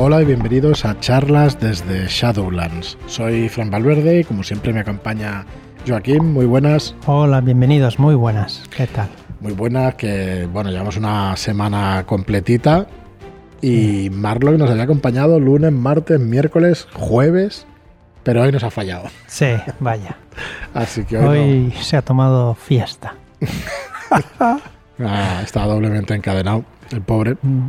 Hola y bienvenidos a charlas desde Shadowlands. Soy Fran Valverde y como siempre me acompaña Joaquín. Muy buenas. Hola, bienvenidos, muy buenas. ¿Qué tal? Muy buenas, que bueno, llevamos una semana completita y Marlock nos había acompañado lunes, martes, miércoles, jueves, pero hoy nos ha fallado. Sí, vaya. Así que Hoy hoy, se ha tomado fiesta. Ah, está doblemente encadenado, el pobre. Mm,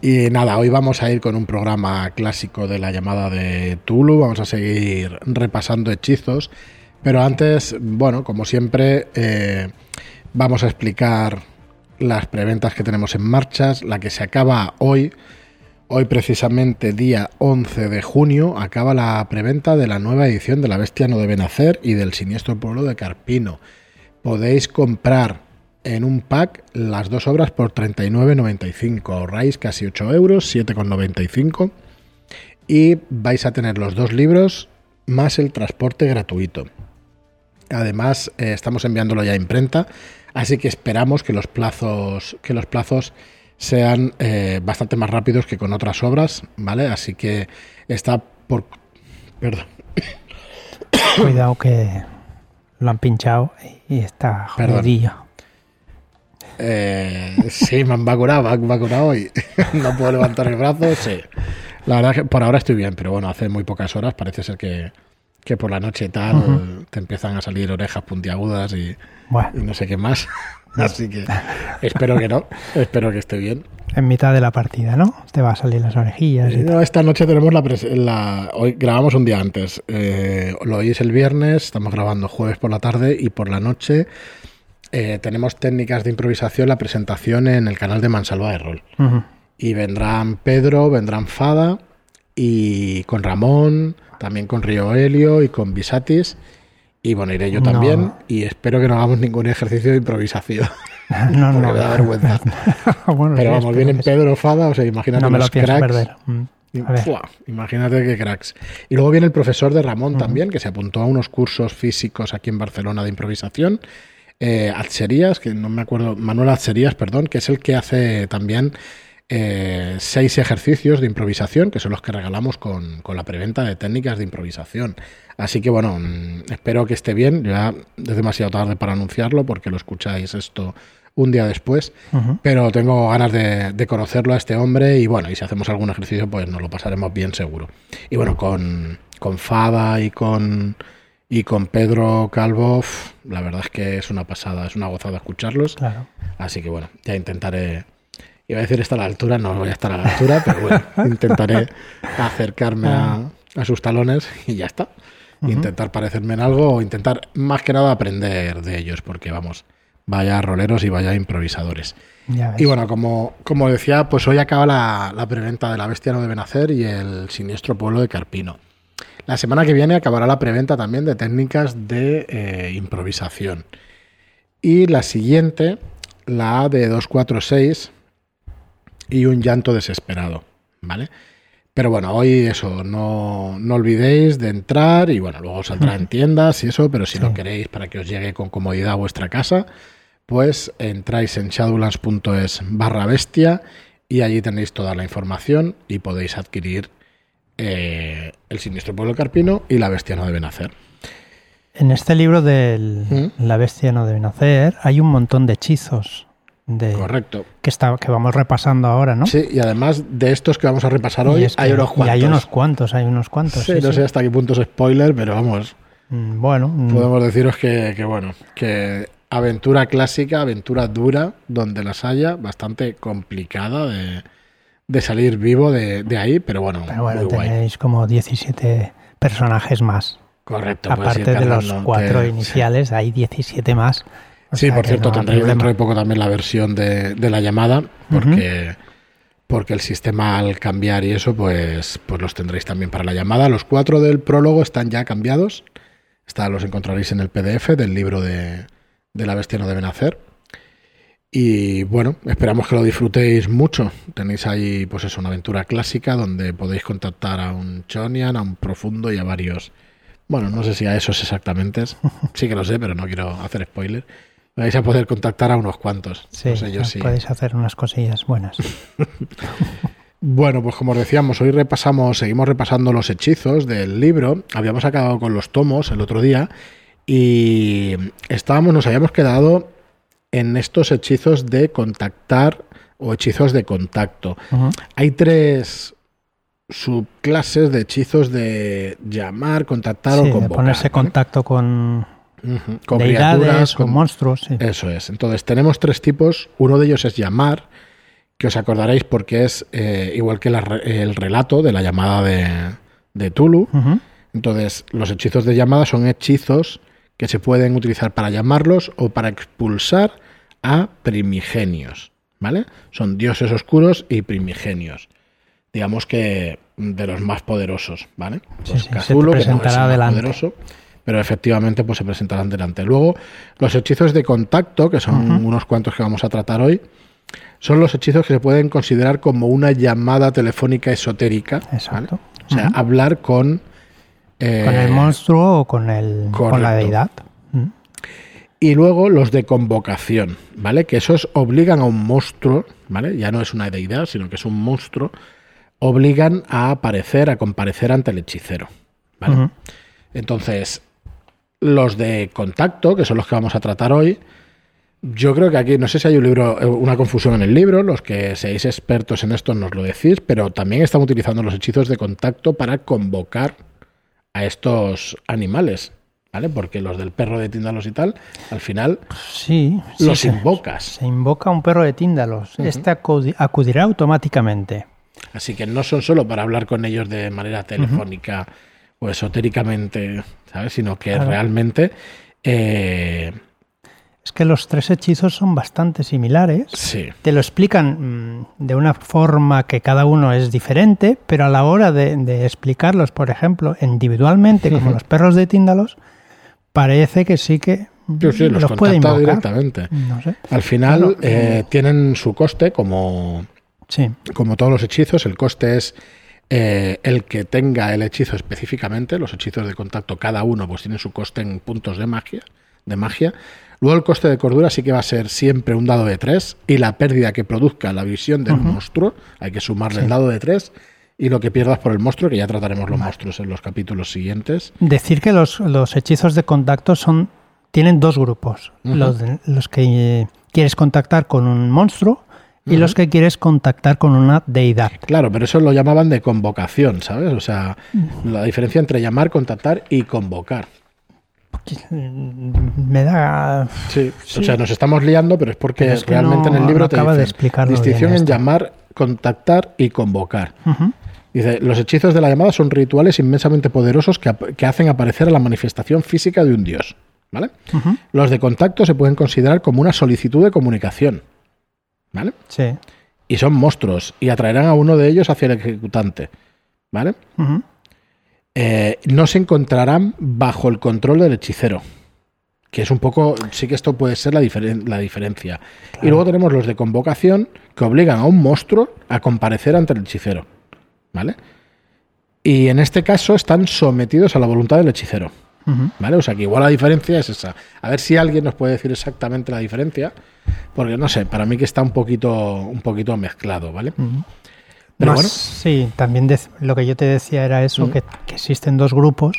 Y nada, hoy vamos a ir con un programa clásico de la llamada de Tulu. Vamos a seguir repasando hechizos. Pero antes, bueno, como siempre, eh, vamos a explicar las preventas que tenemos en marchas. La que se acaba hoy, hoy precisamente día 11 de junio, acaba la preventa de la nueva edición de La Bestia no debe nacer y del siniestro pueblo de Carpino. Podéis comprar en un pack las dos obras por 39,95. Ahorráis casi 8 euros, 7,95. Y vais a tener los dos libros más el transporte gratuito. Además, eh, estamos enviándolo ya a imprenta, así que esperamos que los plazos, que los plazos sean eh, bastante más rápidos que con otras obras, ¿vale? Así que está por... Perdón. Cuidado que lo han pinchado y está jodidillo. Eh, sí, me han vacunado, me han vacunado hoy. no puedo levantar el brazo, sí. La verdad que por ahora estoy bien, pero bueno, hace muy pocas horas parece ser que, que por la noche y tal Ujú. te empiezan a salir orejas puntiagudas y, y Bueno, no sé qué más. Así que espero que no, espero que esté bien. en mitad de la partida, ¿no? Te va a salir las orejillas y tal. No, esta noche tenemos la, la- Hoy grabamos un día antes. Eh, lo oís el viernes, estamos grabando jueves por la tarde y por la noche eh, tenemos técnicas de improvisación, la presentación en el canal de Mansalva de Rol. Y vendrán Pedro, vendrán Fada y con Ramón, también con Río Helio y con Visatis. Y bueno, iré yo No. también. Y espero que no hagamos ningún ejercicio de improvisación. No, no. me da vergüenza. Bueno, Pero sí, vamos, vienen. Pedro, Fada, o sea, imagínate No me los cracks. perder. Mm. Imagínate qué cracks. Y luego viene el profesor de Ramón también, que se apuntó a unos cursos físicos aquí en Barcelona de improvisación. Eh, Atzerías, que no me acuerdo, Manuel Atzerías, perdón, que es el que hace también eh, seis ejercicios de improvisación, que son los que regalamos con, con la preventa de técnicas de improvisación. Así que bueno, mm, espero que esté bien. Ya es demasiado tarde para anunciarlo porque lo escucháis esto un día después. Pero tengo ganas de, de conocerlo a este hombre y bueno, y si hacemos algún ejercicio, pues nos lo pasaremos bien seguro. Y bueno, con, con Fada y con, y con Pedro Calvo, la verdad es que es una pasada, es una gozada escucharlos. Claro. Así que bueno, ya intentaré. Iba a decir estar a la altura, no voy a estar a la altura, pero bueno, intentaré acercarme a, a sus talones y ya está. Intentar parecerme en algo o intentar más que nada aprender de ellos, porque vamos, vaya roleros y vaya improvisadores. Y bueno, como, como decía, pues hoy acaba la, la preventa de La Bestia no debe nacer y el siniestro pueblo de Carpino. La semana que viene acabará la preventa también de técnicas de eh, improvisación. Y la siguiente, la A de 246 y un llanto desesperado, ¿vale? Pero bueno, hoy eso, no, no olvidéis de entrar y bueno, luego saldrá en tiendas y eso, pero si Sí. lo queréis para que os llegue con comodidad a vuestra casa, pues entráis en shadowlands.es barra bestia y allí tenéis toda la información y podéis adquirir eh, el siniestro pueblo carpino y la bestia no debe nacer. En este libro del ¿Mm? La bestia no debe nacer hay un montón de hechizos de, Correcto. que, está, que vamos repasando ahora, ¿no? Sí, y además de estos que vamos a repasar Y hoy, es que- hay unos y cuantos. hay unos cuantos, hay unos cuantos. Sí, sí, no sí. sé hasta qué punto es spoiler, pero vamos, Mm, Bueno, mm, podemos deciros que, que, bueno, que aventura clásica, aventura dura, donde las haya, bastante complicada de, de salir vivo de, de ahí, pero bueno, pero bueno, muy guay. tenéis como 17 personajes más. Correcto. puedes ir Aparte de los cuatro iniciales, hay 17 más. Sí, por cierto, no tendréis dentro de poco también la versión de, de la llamada, porque, porque el sistema al cambiar y eso, pues, pues los tendréis también para la llamada. Los cuatro del prólogo están ya cambiados. Está, los encontraréis en el PDF del libro de, de La Bestia no debe nacer. Y bueno, esperamos que lo disfrutéis mucho. Tenéis ahí, pues eso, una aventura clásica donde podéis contactar a un Chonian, a un Profundo y a varios. Bueno, no sé si a esos exactamente. Sí que lo sé, pero no quiero hacer spoiler. Vais a poder contactar a unos cuantos. Sí, no sé yo si. podéis hacer unas cosillas buenas. Bueno, pues como os decíamos, hoy repasamos, seguimos repasando los hechizos del libro. Habíamos acabado con los tomos el otro día y estábamos, nos habíamos quedado en estos hechizos de contactar o hechizos de contacto. Hay tres subclases de hechizos de llamar, contactar Sí, o de convocar. ponerse ¿vale? contacto con, Ujú, con deidades, criaturas, con con- monstruos. sí. Eso es. Entonces tenemos tres tipos. Uno de ellos es llamar, que os acordaréis porque es eh, igual que la el relato de la llamada de, de Tulu. Entonces los hechizos de llamada son hechizos que se pueden utilizar para llamarlos o para expulsar a primigenios. ¿Vale? Son dioses oscuros y primigenios. Digamos que de los más poderosos, ¿vale? Sí, Pues sí, se que no es el presentará más delante. poderoso, pero efectivamente pues se presentarán delante. Luego, los hechizos de contacto, que son unos cuantos que vamos a tratar hoy, son los hechizos que se pueden considerar como una llamada telefónica esotérica. ¿vale? Exacto. O sea, hablar con... eh, con el monstruo o con, el, con la deidad. Y luego los de convocación, ¿vale? Que esos obligan a un monstruo, ¿vale? Ya no es una deidad, sino que es un monstruo, obligan a aparecer, a comparecer ante el hechicero. Entonces, los de contacto, que son los que vamos a tratar hoy, yo creo que aquí, no sé si hay un libro, eh, una confusión en el libro, los que seáis expertos en esto nos lo decís, pero también están utilizando los hechizos de contacto para convocar a estos animales, ¿vale? Porque los del perro de Tíndalos y tal, al final Sí, los invocas. Se invoca un perro de Tíndalos. Este acudi- acudirá automáticamente. Así que no son solo para hablar con ellos de manera telefónica o esotéricamente, ¿sabes? Sino que Claro. realmente... eh, Es que los tres hechizos son bastante similares. sí. Te lo explican mm, de una forma que cada uno es diferente, pero a la hora de, de explicarlos, por ejemplo, individualmente, como los perros de Tíndalos, parece que sí que Sí, sí, los, los puede invocar. directamente. No sé. Al final Bueno, eh, tienen su coste, como, Sí, como todos los hechizos. El coste es eh, el que tenga el hechizo específicamente. Los hechizos de contacto, cada uno, pues tiene su coste en puntos de magia. De magia. Luego el coste de cordura sí que va a ser siempre un dado de 3 y la pérdida que produzca la visión del monstruo, hay que sumarle el dado de 3 y lo que pierdas por el monstruo, que ya trataremos los monstruos en los capítulos siguientes. Decir que los, los hechizos de contacto son tienen dos grupos. Los, de- los que quieres contactar con un monstruo y los que quieres contactar con una deidad. Claro, pero eso lo llamaban de convocación, ¿sabes? O sea, la diferencia entre llamar, contactar y convocar. Mm, Me da... Sí, Sí. o sea, nos estamos liando, pero es porque Pero es que realmente no- en el libro no te acaba de explicarlo distinción en esto. llamar, contactar y convocar. Dice, los hechizos de la llamada son rituales inmensamente poderosos que, que hacen aparecer a la manifestación física de un dios. ¿Vale? Los de contacto se pueden considerar como una solicitud de comunicación. ¿Vale? Sí. Y son monstruos y atraerán a uno de ellos hacia el ejecutante. ¿Vale? Eh, no se encontrarán bajo el control del hechicero. Que es un poco, sí que esto puede ser la, diferen- la diferencia. Y luego tenemos los de convocación que obligan a un monstruo a comparecer ante el hechicero. ¿Vale? Y en este caso están sometidos a la voluntad del hechicero. ¿Vale? O sea que igual la diferencia es esa. A ver si alguien nos puede decir exactamente la diferencia. Porque no sé, para mí que está un poquito, un poquito mezclado, ¿vale? Pero Más- bueno. Sí, también lo que yo te decía era eso, Mm. que, que existen dos grupos,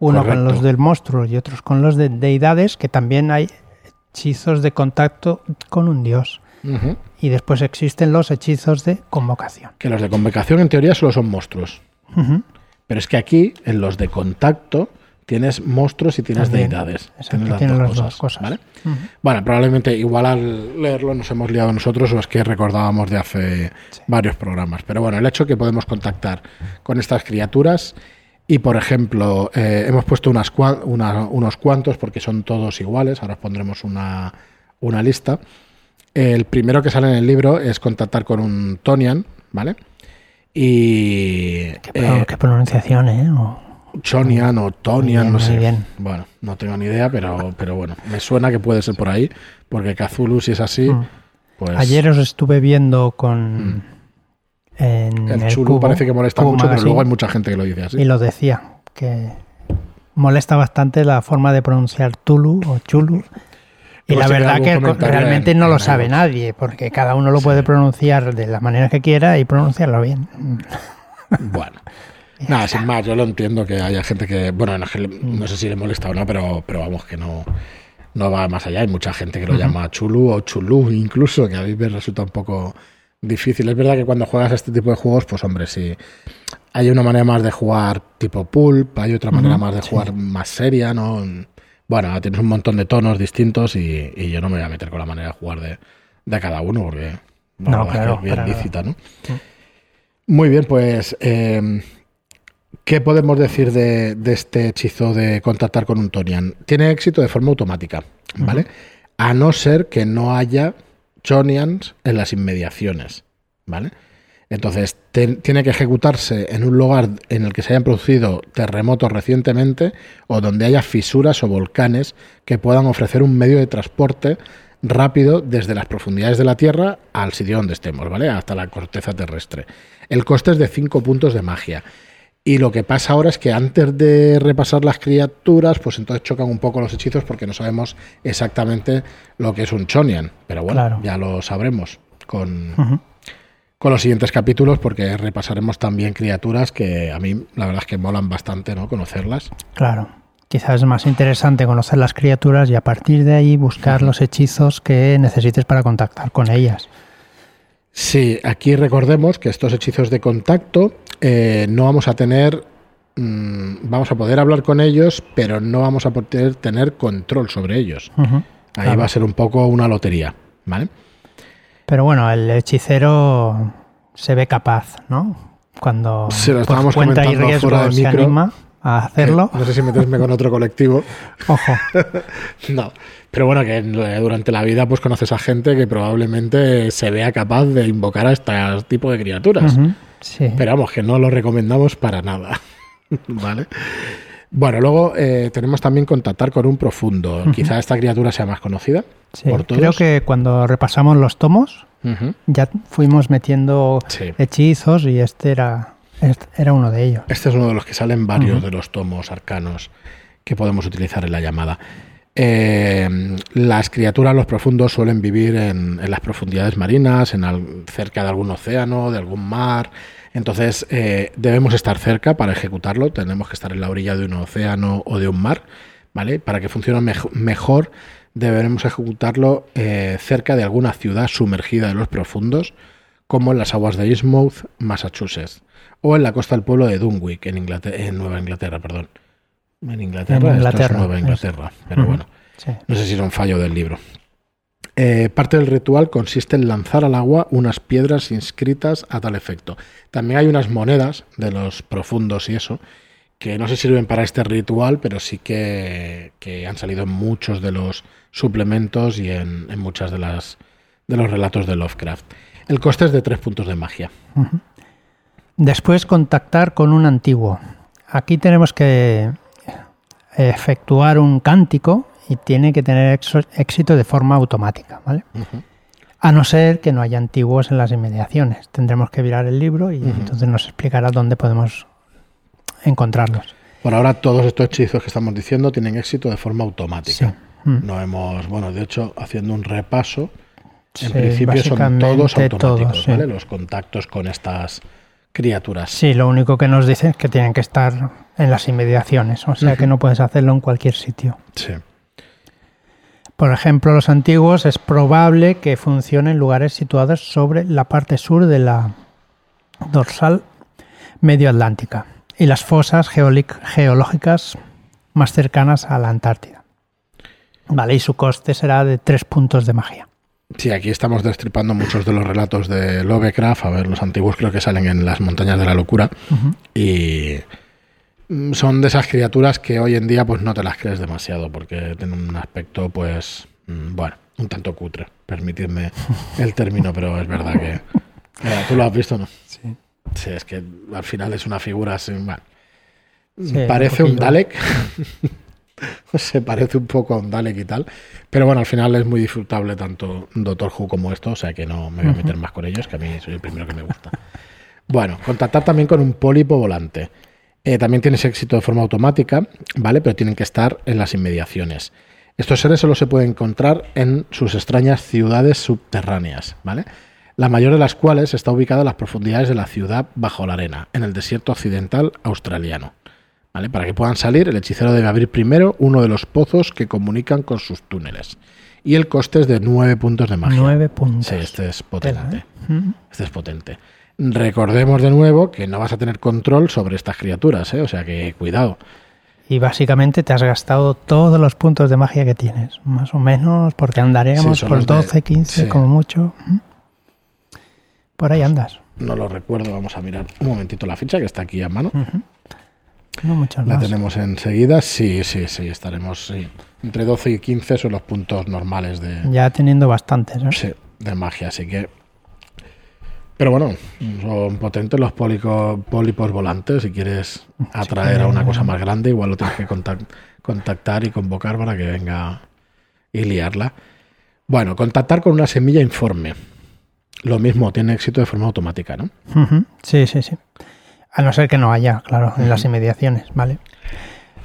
uno Correcto. con los del monstruo y otros con los de deidades, que también hay hechizos de contacto con un dios. Y después existen los hechizos de convocación. Que los de convocación en teoría solo son monstruos. Pero es que aquí, en los de contacto, tienes monstruos y tienes También. deidades. Tienes las tienen dos las cosas, dos cosas. ¿vale? Bueno, probablemente igual al leerlo nos hemos liado nosotros o es que recordábamos de hace Sí. varios programas. Pero bueno, el hecho que podemos contactar con estas criaturas y, por ejemplo, eh, hemos puesto unas una- unos cuantos porque son todos iguales. Ahora os pondremos una, una lista. El primero que sale en el libro es contactar con un Tonian, ¿vale? Y... Qué, eh, qué pronunciación, ¿eh? O- Chonian o Tonian, bien, no sé. bien. Bueno, no tengo ni idea, pero, pero bueno, me suena que puede ser por ahí, porque Cthulhu, si es así, Mm. pues Ayer os estuve viendo con... En el, el Chulu Cubo, parece que molesta mucho, pero luego hay mucha gente que lo dice así. Y lo decía, que molesta bastante la forma de pronunciar Tulu o Chulu. Y la verdad que realmente en- no lo sabe nadie, porque cada uno lo puede pronunciar de la manera que quiera y pronunciarlo bien. Bueno. Nada, sin más, yo lo entiendo que haya gente que, bueno, no, le- no sé si le molesta o no, pero, pero vamos, que no, no va más allá. Hay mucha gente que lo llama chulu o chulú incluso, que a mí me resulta un poco difícil. Es verdad que cuando juegas a este tipo de juegos, pues hombre, sí, hay una manera más de jugar tipo pulp, hay otra manera más de sí. jugar más seria, ¿no? Bueno, tienes un montón de tonos distintos y, y yo no me voy a meter con la manera de jugar de, de cada uno porque No, que claro, es bien lícita, ¿no? Muy bien, pues eh, ¿qué podemos decir de, de este hechizo de contactar con un Tonian? Tiene éxito de forma automática, ¿vale? A no ser que no haya Chonians en las inmediaciones, ¿vale? Entonces, tiene que ejecutarse en un lugar en el que se hayan producido terremotos recientemente o donde haya fisuras o volcanes que puedan ofrecer un medio de transporte rápido desde las profundidades de la Tierra al sitio donde estemos, ¿vale? Hasta la corteza terrestre. El coste es de 5 puntos de magia. Y lo que pasa ahora es que antes de repasar las criaturas, pues entonces chocan un poco los hechizos porque no sabemos exactamente lo que es un Chonian. Pero bueno, Claro. ya lo sabremos con, con los siguientes capítulos porque repasaremos también criaturas que a mí la verdad es que molan bastante, ¿no? Conocerlas. Claro. Quizás es más interesante conocer las criaturas y a partir de ahí buscar los hechizos que necesites para contactar con ellas. Sí, aquí recordemos que estos hechizos de contacto eh, no vamos a tener, mm, vamos a poder hablar con ellos, pero no vamos a poder tener control sobre ellos. Ahí Claro. va a ser un poco una lotería, ¿vale? Pero bueno, el hechicero se ve capaz, ¿no? Cuando Sí, lo por estábamos cuenta y riesgo fuera de se micro. anima a hacerlo. Eh, No sé si meterme con otro colectivo. Ojo, No, pero bueno, que durante la vida pues conoces a gente que probablemente se vea capaz de invocar a este tipo de criaturas. Ujú. sí. Pero vamos, que no lo recomendamos para nada. ¿Vale? Bueno, luego eh, tenemos también contactar con un profundo. Quizá esta criatura sea más conocida Sí, por todos. Creo que cuando repasamos los tomos ya fuimos metiendo Sí. hechizos y este era, este era uno de ellos. Este es uno de los que salen varios de los tomos arcanos que podemos utilizar en la llamada. Eh, las criaturas, los profundos, suelen vivir en, en las profundidades marinas, en al- cerca de algún océano, de algún mar. Entonces, eh, debemos estar cerca para ejecutarlo. Tenemos que estar en la orilla de un océano o de un mar, ¿vale? Para que funcione mej- mejor, deberemos ejecutarlo eh, cerca de alguna ciudad sumergida en los profundos, como en las aguas de Eastmouth, Massachusetts, o en la costa del pueblo de Dunwich, en, Inglaterra, en Nueva Inglaterra, perdón. En Inglaterra, En esto es Inglaterra, Nueva es. Inglaterra, pero bueno, Sí. no sé si era un fallo del libro. Eh, parte del ritual consiste en lanzar al agua unas piedras inscritas a tal efecto. También hay unas monedas de los profundos y eso, que no se sirven para este ritual, pero sí que, que han salido en muchos de los suplementos y en, en muchas de las de los relatos de Lovecraft. El coste es de tres puntos de magia. Después contactar con un antiguo. Aquí tenemos que efectuar un cántico y tiene que tener éxito de forma automática, ¿vale? A no ser que no haya antiguos en las inmediaciones. Tendremos que virar el libro y entonces nos explicará dónde podemos encontrarlos. Por ahora todos estos hechizos que estamos diciendo tienen éxito de forma automática. Sí. Mm. No hemos, bueno, de hecho, haciendo un repaso, en Sí, principio son todos automáticos, todos, sí. ¿vale? Los contactos con estas criaturas. Sí, lo único que nos dicen es que tienen que estar en las inmediaciones, o sea que no puedes hacerlo en cualquier sitio. Sí. Por ejemplo, los antiguos es probable que funcionen en lugares situados sobre la parte sur de la dorsal medio atlántica y las fosas geológicas más cercanas a la Antártida. Vale, y su coste será de tres puntos de magia. Sí, aquí estamos destripando muchos de los relatos de Lovecraft. A ver, los antiguos creo que salen en las montañas de la locura. Y mm, son de esas criaturas que hoy en día pues no te las crees demasiado porque tienen un aspecto pues mm, bueno, un tanto cutre. Permitidme el término, pero es verdad que... Eh, ¿Tú lo has visto no? Sí. Sí, es que al final es una figura así, bueno, Sí, un parece un poquillo. Dalek. Se parece un poco a un Dalek y tal. Pero bueno, al final es muy disfrutable tanto Doctor Who como esto, o sea que no me voy a meter más con ellos, que a mí soy el primero que me gusta. Bueno, contactar también con un pólipo volante. Eh, también tienes éxito de forma automática, ¿vale? Pero tienen que estar en las inmediaciones. Estos seres solo se pueden encontrar en sus extrañas ciudades subterráneas, ¿vale? La mayor de las cuales está ubicada en las profundidades de la ciudad bajo la arena, en el desierto occidental australiano. ¿Vale? Para que puedan salir, el hechicero debe abrir primero uno de los pozos que comunican con sus túneles. Y el coste es de 9 puntos de magia. 9 puntos. Sí, este es potente. ¿eh? Mm. Este es potente. Recordemos de nuevo que no vas a tener control sobre estas criaturas, ¿eh? o sea que cuidado. Y básicamente te has gastado todos los puntos de magia que tienes, más o menos, porque andaríamos Sí, son por los de- 12, 15 sí. como mucho. ¿Mm? Por ahí andas. No lo recuerdo, vamos a mirar un momentito la ficha que está aquí a mano. No muchos La más. tenemos enseguida. Sí, sí, sí, estaremos sí. entre 12 y 15 son los puntos normales de, Ya teniendo bastantes. ¿no? sí, de magia, así que... Pero bueno, son potentes los pólipos volantes. Si quieres atraer a una cosa más grande, igual lo tienes que contac- contactar y convocar para que venga y liarla. Bueno, contactar con una semilla informe. Lo mismo, tiene éxito de forma automática, ¿no? Sí, sí, sí. A no ser que no haya, claro, en las inmediaciones, ¿vale?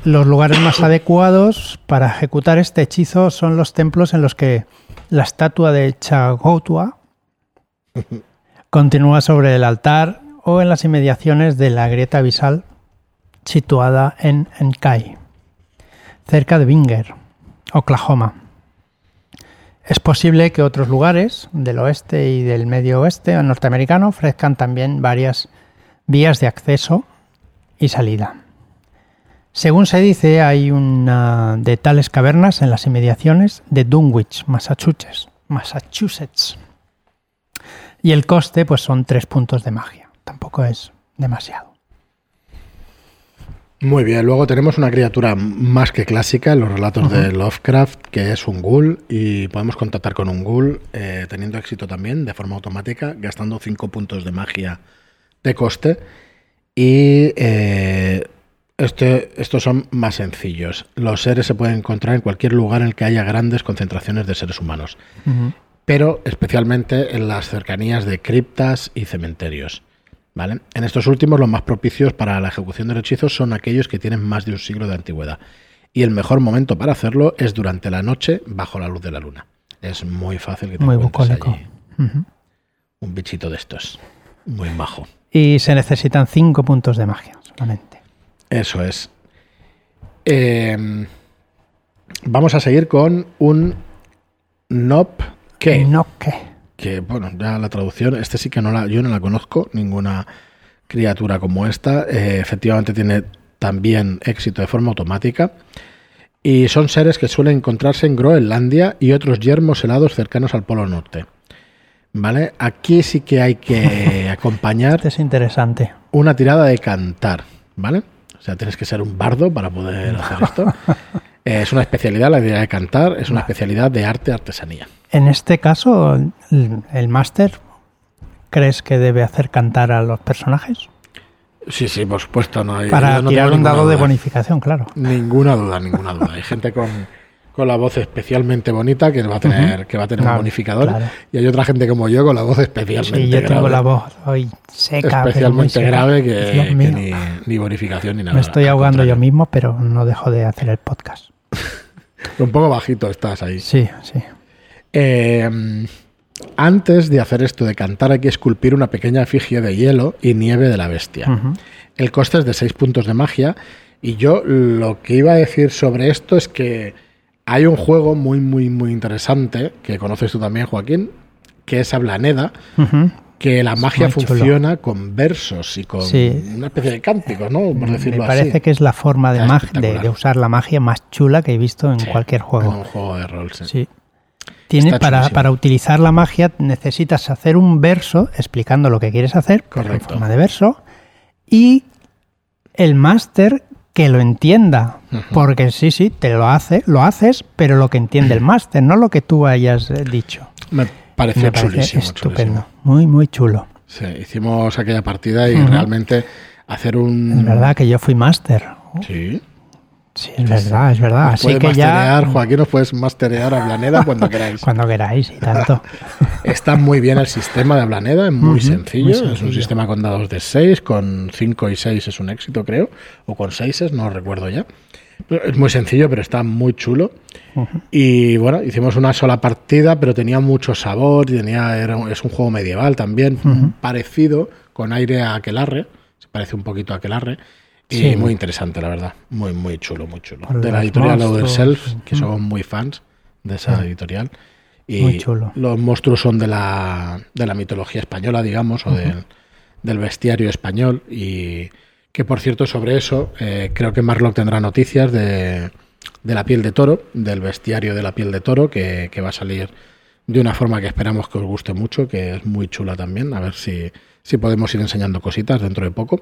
Los lugares más adecuados para ejecutar este hechizo son los templos en los que la estatua de Chagotua continúa sobre el altar o en las inmediaciones de la grieta abisal situada en Enkai, cerca de Binger, Oklahoma. Es posible que otros lugares del oeste y del medio oeste norteamericano ofrezcan también varias vías de acceso y salida. Según se dice, hay una de tales cavernas en las inmediaciones de Dunwich, Massachusetts. Massachusetts. Y el coste, pues son tres puntos de magia. Tampoco es demasiado. Muy bien, luego tenemos una criatura más que clásica en los relatos de Lovecraft, que es un ghoul, y podemos contactar con un ghoul eh, teniendo éxito también de forma automática, gastando 5 puntos de magia de coste. Y eh, este, estos son más sencillos. Los seres se pueden encontrar en cualquier lugar en el que haya grandes concentraciones de seres humanos, pero especialmente en las cercanías de criptas y cementerios. ¿Vale? En estos últimos, los más propicios para la ejecución del hechizo son aquellos que tienen más de un siglo de antigüedad. Y el mejor momento para hacerlo es durante la noche bajo la luz de la luna. Es muy fácil que te Muy bucólico. allí un bichito de estos. Muy majo. Y se necesitan cinco puntos de magia solamente. Eso es. Eh, vamos a seguir con un Nop que, No que. que, bueno, ya la traducción, este sí que no la, yo no la conozco, ninguna criatura como esta. Eh, efectivamente tiene también éxito de forma automática. Y son seres que suelen encontrarse en Groenlandia y otros yermos helados cercanos al Polo Norte. ¿Vale? Aquí sí que hay que acompañar Este es interesante. una tirada de cantar, ¿vale? O sea, tienes que ser un bardo para poder hacer esto. Es una especialidad, la idea de cantar, es una especialidad de arte artesanía. En este caso, el, el máster, ¿crees que debe hacer cantar a los personajes? Sí, sí, por supuesto. No hay, Para no tirar un dado de bonificación, claro. Ninguna duda, ninguna duda. Hay gente con, con la voz especialmente bonita que va a tener, que va a tener un bonificador. claro. Y hay otra gente como yo con la voz especialmente Sí, yo tengo la voz hoy seca. especialmente seca. grave que, que ni, ni bonificación ni nada. Me estoy ahogando yo mismo, pero no dejo de hacer el podcast. Un poco bajito estás ahí. Sí, sí. Eh, antes de hacer esto de cantar hay que esculpir una pequeña efigie de hielo y nieve de la bestia. El coste es de 6 puntos de magia y yo lo que iba a decir sobre esto es que hay un juego muy, muy, muy interesante que conoces tú también, Joaquín, que es Ablaneda, que la magia chulo. funciona con versos y con Sí. una especie de cánticos, ¿no? Por decirlo Me parece así. que es la forma de, de, de usar la magia más chula que he visto en Sí, cualquier En juego. un juego de rol, sí. Sí. Tiene, para, para utilizar la magia necesitas hacer un verso explicando lo que quieres hacer, pero en Correcto. forma de verso, y el máster que lo entienda. Porque sí, sí, te lo hace, lo haces, pero lo que entiende el máster, no lo que tú hayas eh, dicho. Me pareció Me parece chulísimo, estupendo. chulísimo. Muy, muy chulo. Sí, hicimos aquella partida y realmente hacer un... Es verdad que yo fui máster. Sí. Sí, es verdad, es verdad. Nos Así que ya. Joaquín, nos puedes masterear a Blaneda cuando queráis. Cuando queráis y tanto. Está muy bien el sistema de Ablaneda, es muy, sencillo. muy Es un sistema con dados de 6, con 5 y 6 es un éxito, creo. O con 6, no recuerdo ya. Es muy sencillo, pero está muy chulo. Y bueno, hicimos una sola partida, pero tenía mucho sabor. Tenía, era, es un juego medieval también, parecido, con aire a Aquelarre. Se parece un poquito a Aquelarre. Y Sí. muy interesante, la verdad. Muy, muy chulo, muy chulo. De la editorial monstruos, Self, que somos muy fans de esa Sí. editorial. Y Muy chulo. los monstruos son de la, de la mitología española, digamos, o del, del bestiario español. Y que, por cierto, sobre eso, eh, creo que Marlock tendrá noticias de, de la piel de toro, del bestiario de la piel de toro, que, que va a salir de una forma que esperamos que os guste mucho, que es muy chula también. A ver si, si podemos ir enseñando cositas dentro de poco.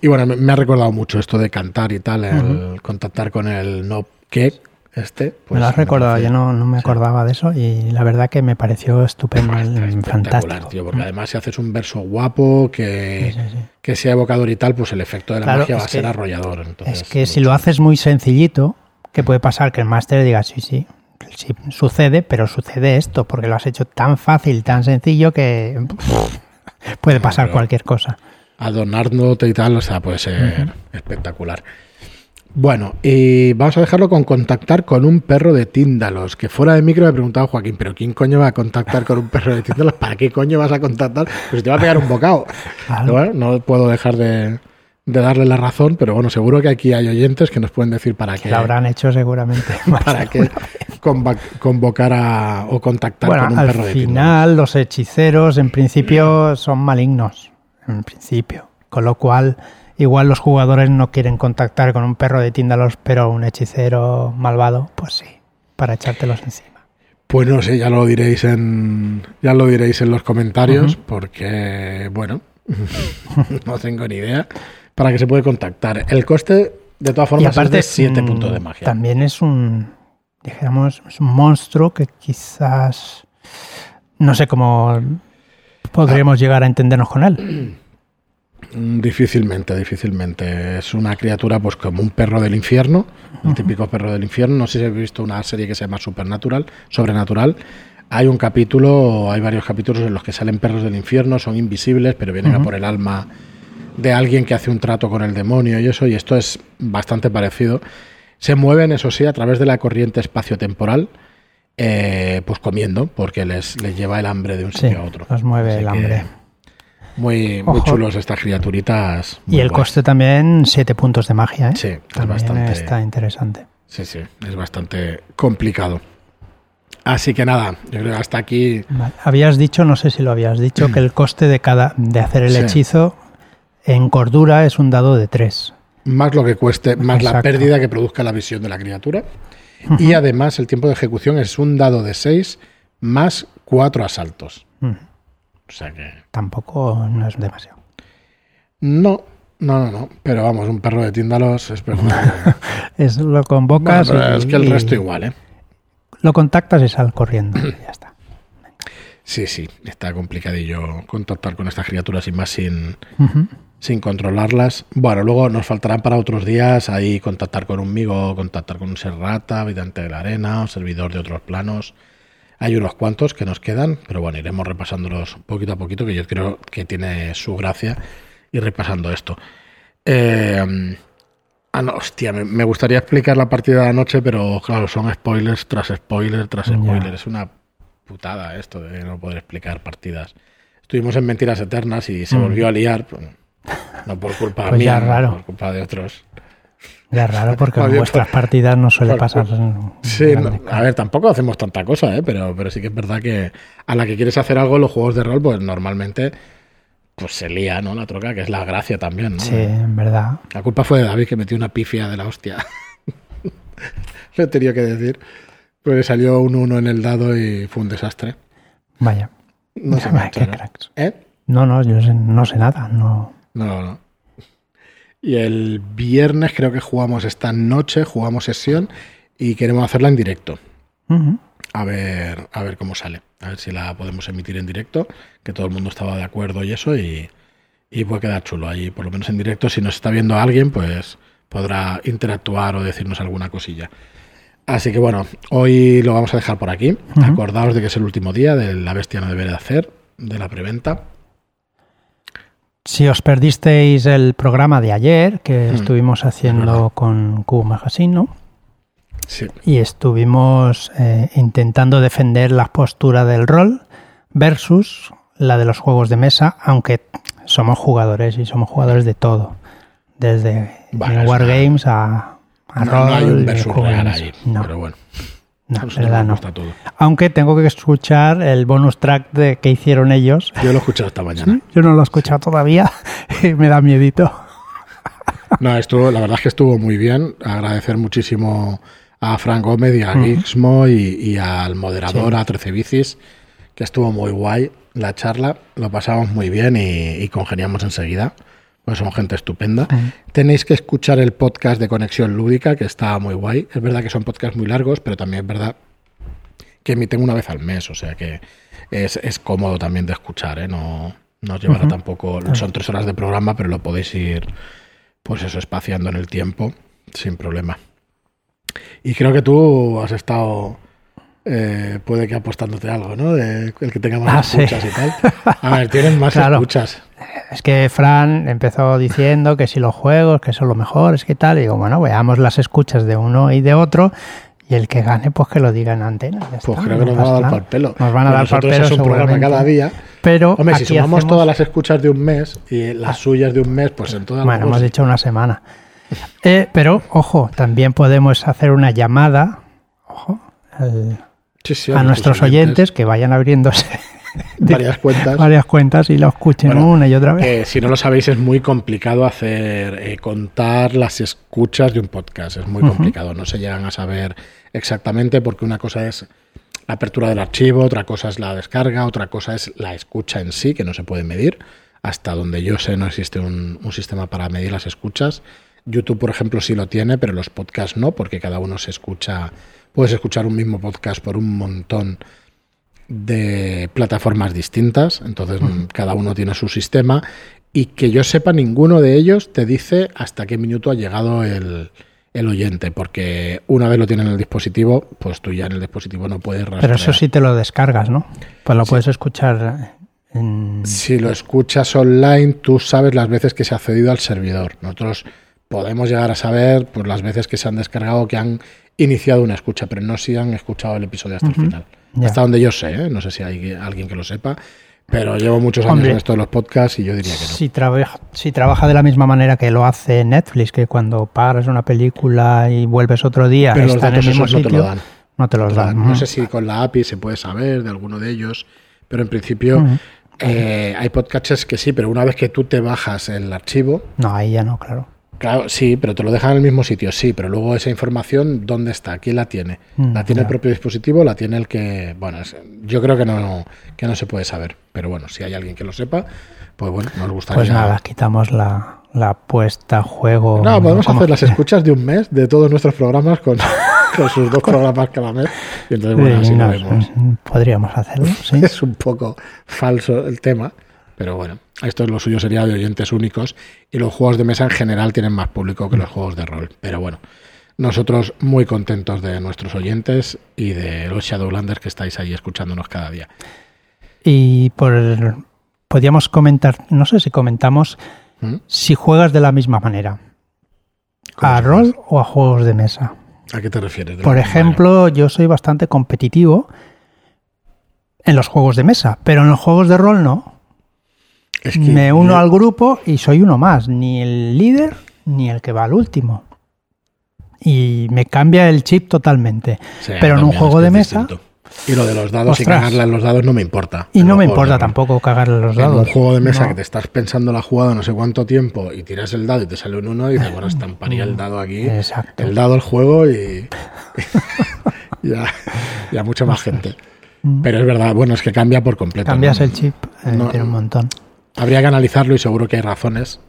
Y bueno, me, me ha recordado mucho esto de cantar y tal, el contactar con el no que este. pues me lo has recordado, yo no, no me acordaba de eso y la verdad que me pareció estupendo, espectacular, fantástico. tío, porque además si haces un verso guapo, que, Sí, sí, sí. que sea evocador y tal, pues el efecto de la Claro, magia es va a ser arrollador. entonces, Es que si lo haces muy sencillito, que puede pasar que el máster diga, sí, sí, sí, sucede, pero sucede esto, porque lo has hecho tan fácil, tan sencillo que puede pasar cualquier cosa. Adornándote y tal, o sea, puede ser espectacular. Bueno, y vamos a dejarlo con contactar con un perro de Tíndalos. Que fuera de micro me preguntaba Joaquín, ¿pero quién coño va a contactar con un perro de Tíndalos? ¿Para qué coño vas a contactar? Pues te va a pegar un bocado. Claro. Pero bueno, no puedo dejar de, de darle la razón, pero bueno, seguro que aquí hay oyentes que nos pueden decir para qué, Lo habrán hecho seguramente. para qué convocar a, o contactar Bueno, con un al perro de Tíndalos. final los hechiceros en principio son malignos, en principio. Con lo cual, igual los jugadores no quieren contactar con un perro de Tíndalos, pero un hechicero malvado, pues sí, para echártelos encima. Pues no sé, ya lo diréis en ya lo diréis en los comentarios porque bueno, no tengo ni idea para qué se puede contactar. El coste de todas formas aparte, es de 7 mm, puntos de magia. También es un, dijéramos, es un monstruo que quizás, no sé cómo podríamos Ah. llegar a entendernos con él. Mm, Difícilmente, difícilmente. Es una criatura pues como un perro del infierno, el típico perro del infierno. No sé si habéis visto una serie que se llama Supernatural, Sobrenatural. Hay un capítulo, hay varios capítulos en los que salen perros del infierno, son invisibles, pero vienen a por el alma de alguien que hace un trato con el demonio y eso, y esto es bastante parecido. Se mueven, eso sí, a través de la corriente espacio-temporal, eh, pues comiendo, porque les, les lleva el hambre de un Sí, sitio a otro. nos mueve Así el hambre. Muy, muy chulos estas criaturitas. Y el coste también, 7 puntos de magia, ¿eh? Sí, es También bastante- está interesante. Sí, sí, es bastante complicado. Así que nada, yo creo que hasta aquí. Vale. Habías dicho, no sé si lo habías dicho, que el coste de cada de hacer el Sí. hechizo en cordura es un dado de 3. Más lo que cueste, más la pérdida que produzca la visión de la criatura. Y además el tiempo de ejecución es un dado de 6 más 4 asaltos. O sea que. Tampoco no es demasiado. No, no, no, no. Pero vamos, un perro de tíndalos es verdad. Es lo Bueno, convocas pero y, es que el resto igual, ¿eh? lo contactas y sal corriendo. y ya está. Sí, sí, está complicadillo contactar con estas criaturas y más sin, sin controlarlas. Bueno, luego nos faltarán para otros días ahí contactar con un migo, contactar con un serrata, habitante de la arena, o servidor de otros planos. Hay unos cuantos que nos quedan, pero bueno, iremos repasándolos poquito a poquito, que yo creo que tiene su gracia ir repasando esto. Eh, ah, no, hostia, me, me gustaría explicar la partida de anoche, pero claro, son spoilers tras spoiler tras spoiler. Es una putada esto de no poder explicar partidas. Estuvimos en Mentiras Eternas y se Mm. volvió a liar, no por culpa Pues mía, raro. por culpa de otros. Ya es raro porque en vuestras partidas no suele por- pasar. Sí, no, a ver, tampoco hacemos tanta cosa, ¿eh? pero, pero sí que es verdad que a la que quieres hacer algo en los juegos de rol, pues normalmente pues se lía, ¿no? La troca, que es la gracia también, ¿no? Sí, en verdad. La culpa fue de David que metió una pifia de la hostia. Lo he tenido que decir. Porque salió un 1 en el dado y fue un desastre. Vaya. No sé. ¿Eh? No, no, yo sé- no sé nada. No. No, no. Y el viernes creo que jugamos esta noche, jugamos sesión y queremos hacerla en directo. A ver, a ver cómo sale. A ver si la podemos emitir en directo, que todo el mundo estaba de acuerdo y eso, y, y puede quedar chulo ahí, por lo menos en directo. Si nos está viendo alguien, pues podrá interactuar o decirnos alguna cosilla. Así que bueno, hoy lo vamos a dejar por aquí. Acordaos de que es el último día de La Bestia no debe de hacer, de la preventa. Si os perdisteis el programa de ayer, que estuvimos haciendo con Q Magazine, ¿no? Sí. Y estuvimos eh, intentando defender la postura del rol versus la de los juegos de mesa, aunque somos jugadores y somos jugadores de todo. Desde Bueno, Wargames a, a No, rol. no hay un versus real ahí, No, pero bueno. No, nosotros verdad no. todo. Aunque tengo que escuchar el bonus track de, que hicieron ellos. Yo lo he escuchado esta mañana. Yo no lo he escuchado todavía y me da miedito. No, estuvo, la verdad es que estuvo muy bien. Agradecer muchísimo a Frank Gómez y a Gixmo y, y al moderador, a 13 Bicis, que estuvo muy guay la charla. Lo pasamos muy bien y, y congeniamos enseguida. Pues son gente estupenda. Tenéis que escuchar el podcast de Conexión Lúdica, que está muy guay. Es verdad que son podcasts muy largos, pero también es verdad que emiten una vez al mes, o sea que es, es cómodo también de escuchar, ¿eh? No, no os llevará tampoco, son tres horas de programa, pero lo podéis ir, pues eso, espaciando en el tiempo, sin problema. Y creo que tú has estado, eh, puede que apostándote algo, ¿no? De el que tenga más Ah, sí. escuchas y tal. A ver, tienen más Claro. escuchas. Es que Fran empezó diciendo que si los juegos, que son lo mejor, es que tal. Y digo, bueno, veamos las escuchas de uno y de otro. Y el que gane, pues que lo diga en antena. Pues está, creo que nos van a dar pal pelo. Nos van a dar pal pelo es un programa cada día. Pero Hombre, si sumamos hacemos- todas las escuchas de un mes y las suyas de un mes, pues en todas Bueno, hemos dicho una semana. Eh, pero, ojo, también podemos hacer una llamada ojo, al- Sí, sí, a nuestros oyentes que vayan abriéndose varias cuentas. varias cuentas y lo escuchen Bueno, una y otra vez. Eh, si no lo sabéis, es muy complicado hacer eh, contar las escuchas de un podcast. Es muy complicado. No se llegan a saber exactamente porque una cosa es la apertura del archivo, otra cosa es la descarga, otra cosa es la escucha en sí, que no se puede medir. Hasta donde yo sé, no existe un, un sistema para medir las escuchas. YouTube, por ejemplo, sí lo tiene, pero los podcasts no, porque cada uno se escucha. Puedes escuchar un mismo podcast por un montón de plataformas distintas, entonces cada uno tiene su sistema y que yo sepa ninguno de ellos te dice hasta qué minuto ha llegado el, el oyente, porque una vez lo tiene en el dispositivo, pues tú ya en el dispositivo no puedes rastrear. Pero eso sí te lo descargas, ¿no? Pues lo puedes escuchar en... Si lo escuchas online, tú sabes las veces que se ha accedido al servidor. Nosotros podemos llegar a saber pues, las veces que se han descargado, que han iniciado una escucha, pero no si han escuchado el episodio hasta el final. Ya. Hasta donde yo sé, ¿eh? no sé si hay alguien que lo sepa, pero llevo muchos años Hombre. en esto de los podcasts y yo diría que no. Si, trabaja, si trabaja de la misma manera que lo hace Netflix, que cuando paras una película y vuelves otro día, Pero los en el datos mismo esos no te lo dan. no te los dan. No sé si con la API se puede saber de alguno de ellos, pero en principio eh, hay podcasts que sí, pero una vez que tú te bajas el archivo, No, ahí ya no, claro. Claro, sí, pero te lo dejan en el mismo sitio, sí, pero luego esa información, ¿dónde está? ¿Quién la tiene? Mm, ¿La tiene el propio dispositivo? ¿La tiene el que...? Bueno, yo creo que no, que no se puede saber, pero bueno, si hay alguien que lo sepa, pues bueno, nos gustaría... Pues nada, quitamos la, la puesta a juego. No, podemos hacer las escuchas de un mes de todos nuestros programas con, con sus dos programas cada mes, y entonces bueno, Sí, así lo no, vemos. Podríamos hacerlo, sí. Es un poco falso el tema, pero bueno, esto es lo suyo sería de oyentes únicos y los juegos de mesa en general tienen más público que los juegos de rol. Pero bueno, nosotros muy contentos de nuestros oyentes y de los Shadowlanders que estáis ahí escuchándonos cada día. Y por podríamos comentar, no sé si comentamos ¿Mm? si juegas de la misma manera. ¿Cómo ¿A rol o a juegos de mesa? ¿A qué te refieres? Por ejemplo, yo soy bastante competitivo en los juegos de mesa, pero en los juegos de rol no. Manera? Es que Me uno al grupo y soy uno más, ni el líder ni el que va al último. Y me cambia el chip totalmente. Sí, pero en un juego de es mesa distinto. Y lo de los dados y cagarle a los dados no me importa. y no me de importa tampoco cagarle los En un dados. juego de mesa No. que te estás pensando la jugada no sé cuánto tiempo y tiras el dado y te sale un uno y dices, bueno, estamparía el dado aquí, Exacto. el dado, el juego y ya, ya mucha más gente. Pero es verdad, bueno, es que cambia por completo. Cambias ¿no? el chip, eh, No. tiene un montón. Habría que analizarlo y seguro que hay razones,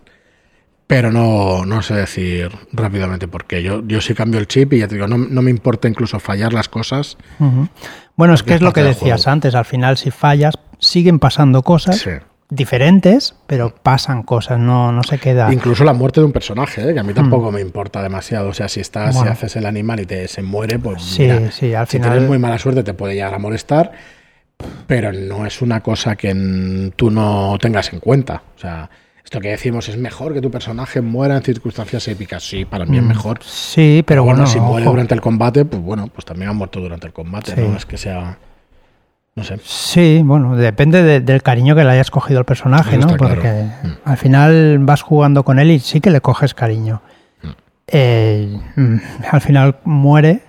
pero no, no sé decir rápidamente por qué. Yo, yo sí cambio el chip y ya te digo, no, no me importa incluso fallar las cosas. Ujú. Bueno, es que es lo que decías antes, al final si fallas siguen pasando cosas, Sí. diferentes, pero pasan cosas, no, no se queda. Incluso la muerte de un personaje, ¿eh? que a mí tampoco me importa demasiado. O sea, si estás, si Bueno. haces el animal y te se muere, pues Sí, mira, sí, al si final- tienes muy mala suerte te puede llegar a molestar, pero no es una cosa que mm, tú no tengas en cuenta. O sea, esto que decimos es mejor que tu personaje muera en circunstancias épicas. Sí, para mí es mejor. Sí, pero bueno, bueno, si muere ojo. durante el combate, pues bueno, pues también ha muerto durante el combate, Sí. no es que sea. No sé. Sí, bueno, depende de- del cariño que le hayas cogido al personaje, ¿no? Porque claro. Mm. al final vas jugando con él y sí que le coges cariño. Mm. Eh, mm, al final muere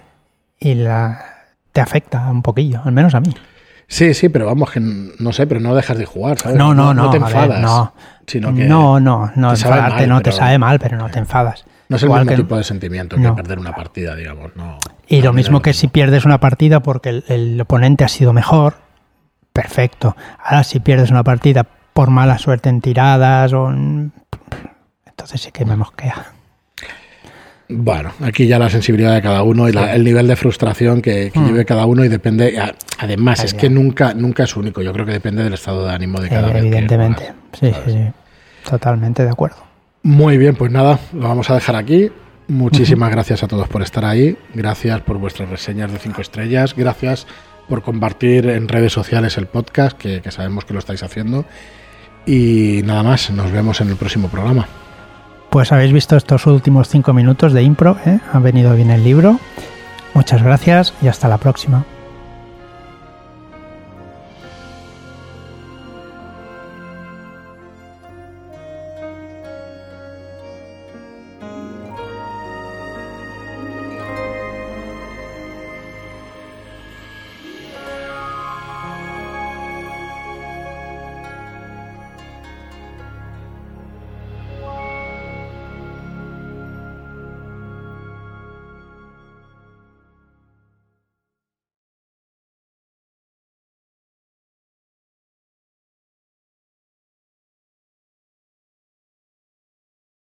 y la, te afecta un poquillo, al menos a mí. Sí, sí, pero vamos, que no sé, pero no dejas de jugar, ¿sabes? No, no, no. No te ver, enfadas. no. sino que no, no, no, te sabe enfadarte mal, no te sabe mal, pero no te enfadas. No es el mismo que- tipo de sentimiento que perder una partida, digamos. No, Y lo mismo que si pierdes una partida porque el, el oponente ha sido mejor, perfecto. Ahora si pierdes una partida por mala suerte en tiradas o en- entonces sí que me mosquea. Bueno, aquí ya la sensibilidad de cada uno y la- el nivel de frustración que, que Mm. lleve cada uno y depende. Además, es ya. que nunca, nunca es único. Yo creo que depende del estado de ánimo de cada Eh, que evidentemente. Sí, sí, sí. Totalmente de acuerdo. Muy bien, pues nada, lo vamos a dejar aquí. Muchísimas gracias a todos por estar ahí. Gracias por vuestras reseñas de 5 estrellas. Gracias por compartir en redes sociales el podcast, que, que sabemos que lo estáis haciendo. Y nada más, nos vemos en el próximo programa. Pues habéis visto estos últimos cinco minutos de impro, ¿eh? ha venido bien el libro. Muchas gracias y hasta la próxima.